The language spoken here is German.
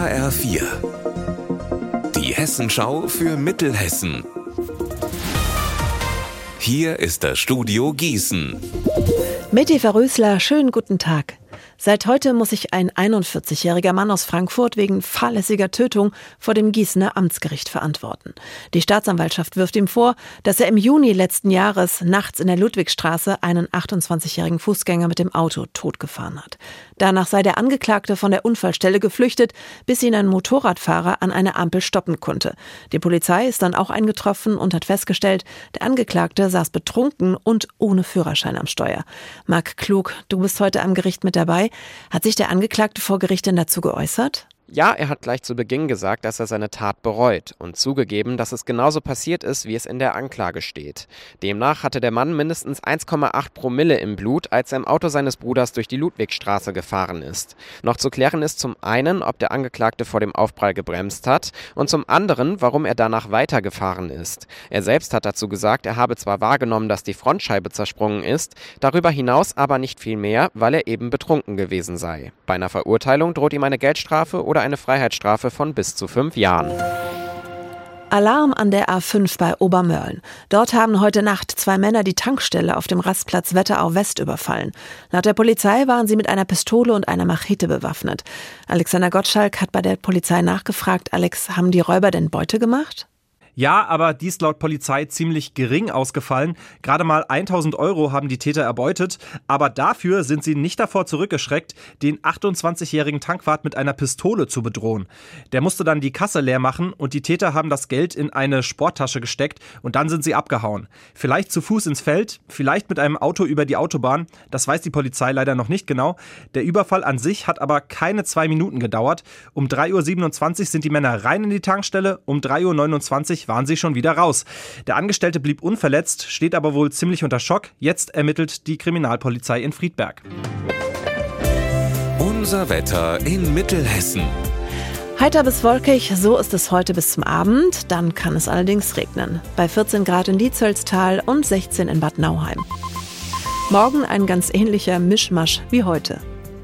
HR4. Die Hessenschau für Mittelhessen. Hier ist das Studio Gießen. Meti Verrösler, schönen guten Tag. Seit heute muss sich ein 41-jähriger Mann aus Frankfurt wegen fahrlässiger Tötung vor dem Gießener Amtsgericht verantworten. Die Staatsanwaltschaft wirft ihm vor, dass er im Juni letzten Jahres nachts in der Ludwigstraße einen 28-jährigen Fußgänger mit dem Auto totgefahren hat. Danach sei der Angeklagte von der Unfallstelle geflüchtet, bis ihn ein Motorradfahrer an einer Ampel stoppen konnte. Die Polizei ist dann auch eingetroffen und hat festgestellt, der Angeklagte saß betrunken und ohne Führerschein am Steuer. Marc Klug, du bist heute am Gericht mit dabei. Hat sich der Angeklagte vor Gericht denn dazu geäußert? Ja, er hat gleich zu Beginn gesagt, dass er seine Tat bereut und zugegeben, dass es genauso passiert ist, wie es in der Anklage steht. Demnach hatte der Mann mindestens 1,8 Promille im Blut, als er im Auto seines Bruders durch die Ludwigstraße gefahren ist. Noch zu klären ist zum einen, ob der Angeklagte vor dem Aufprall gebremst hat und zum anderen, warum er danach weitergefahren ist. Er selbst hat dazu gesagt, er habe zwar wahrgenommen, dass die Frontscheibe zersprungen ist, darüber hinaus aber nicht viel mehr, weil er eben betrunken gewesen sei. Bei einer Verurteilung droht ihm eine Geldstrafe oder oder eine Freiheitsstrafe von bis zu fünf Jahren. Alarm an der A5 bei Obermörlen. Dort haben heute Nacht zwei Männer die Tankstelle auf dem Rastplatz Wetterau West überfallen. Laut der Polizei waren sie mit einer Pistole und einer Machete bewaffnet. Alexander Gottschalk hat bei der Polizei nachgefragt, Alex, haben die Räuber denn Beute gemacht? Ja, aber dies laut Polizei ziemlich gering ausgefallen. Gerade mal 1000 Euro haben die Täter erbeutet, aber dafür sind sie nicht davor zurückgeschreckt, den 28-jährigen Tankwart mit einer Pistole zu bedrohen. Der musste dann die Kasse leer machen und die Täter haben das Geld in eine Sporttasche gesteckt und dann sind sie abgehauen. Vielleicht zu Fuß ins Feld, vielleicht mit einem Auto über die Autobahn, das weiß die Polizei leider noch nicht genau. Der Überfall an sich hat aber keine zwei Minuten gedauert. Um 3.27 Uhr sind die Männer rein in die Tankstelle, um 3.29 Uhr waren sie schon wieder raus. Der Angestellte blieb unverletzt, steht aber wohl ziemlich unter Schock. Jetzt ermittelt die Kriminalpolizei in Friedberg. Unser Wetter in Mittelhessen. Heiter bis wolkig, so ist es heute bis zum Abend. Dann kann es allerdings regnen. Bei 14 Grad in Dietzelstal und 16 in Bad Nauheim. Morgen ein ganz ähnlicher Mischmasch wie heute.